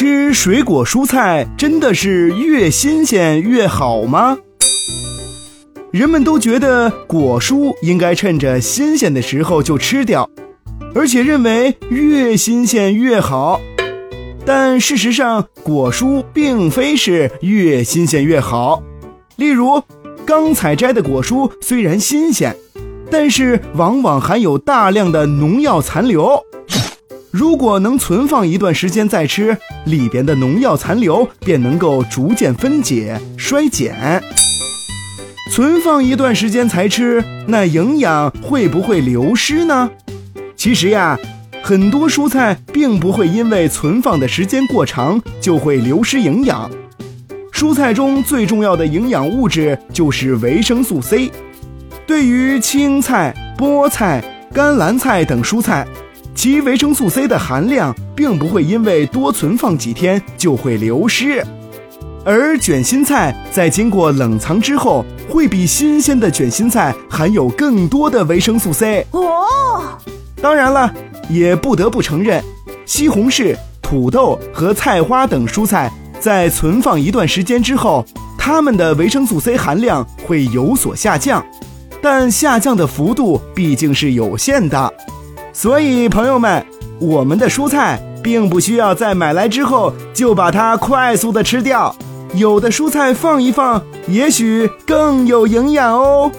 吃水果蔬菜真的是越新鲜越好吗？人们都觉得果蔬应该趁着新鲜的时候就吃掉，而且认为越新鲜越好。但事实上，果蔬并非是越新鲜越好。例如，刚采摘的果蔬虽然新鲜，但是往往含有大量的农药残留。如果能存放一段时间再吃，里边的农药残留便能够逐渐分解衰减。存放一段时间才吃，那营养会不会流失呢？其实呀，很多蔬菜并不会因为存放的时间过长就会流失营养。蔬菜中最重要的营养物质就是维生素 C。对于青菜、菠菜、甘蓝菜等蔬菜，其维生素 C 的含量并不会因为多存放几天就会流失。而卷心菜在经过冷藏之后，会比新鲜的卷心菜含有更多的维生素 C 哦。当然了，也不得不承认，西红柿、土豆和菜花等蔬菜在存放一段时间之后，它们的维生素 C 含量会有所下降，但下降的幅度毕竟是有限的。所以，朋友们，我们的蔬菜并不需要在买来之后就把它快速的吃掉。有的蔬菜放一放，也许更有营养哦。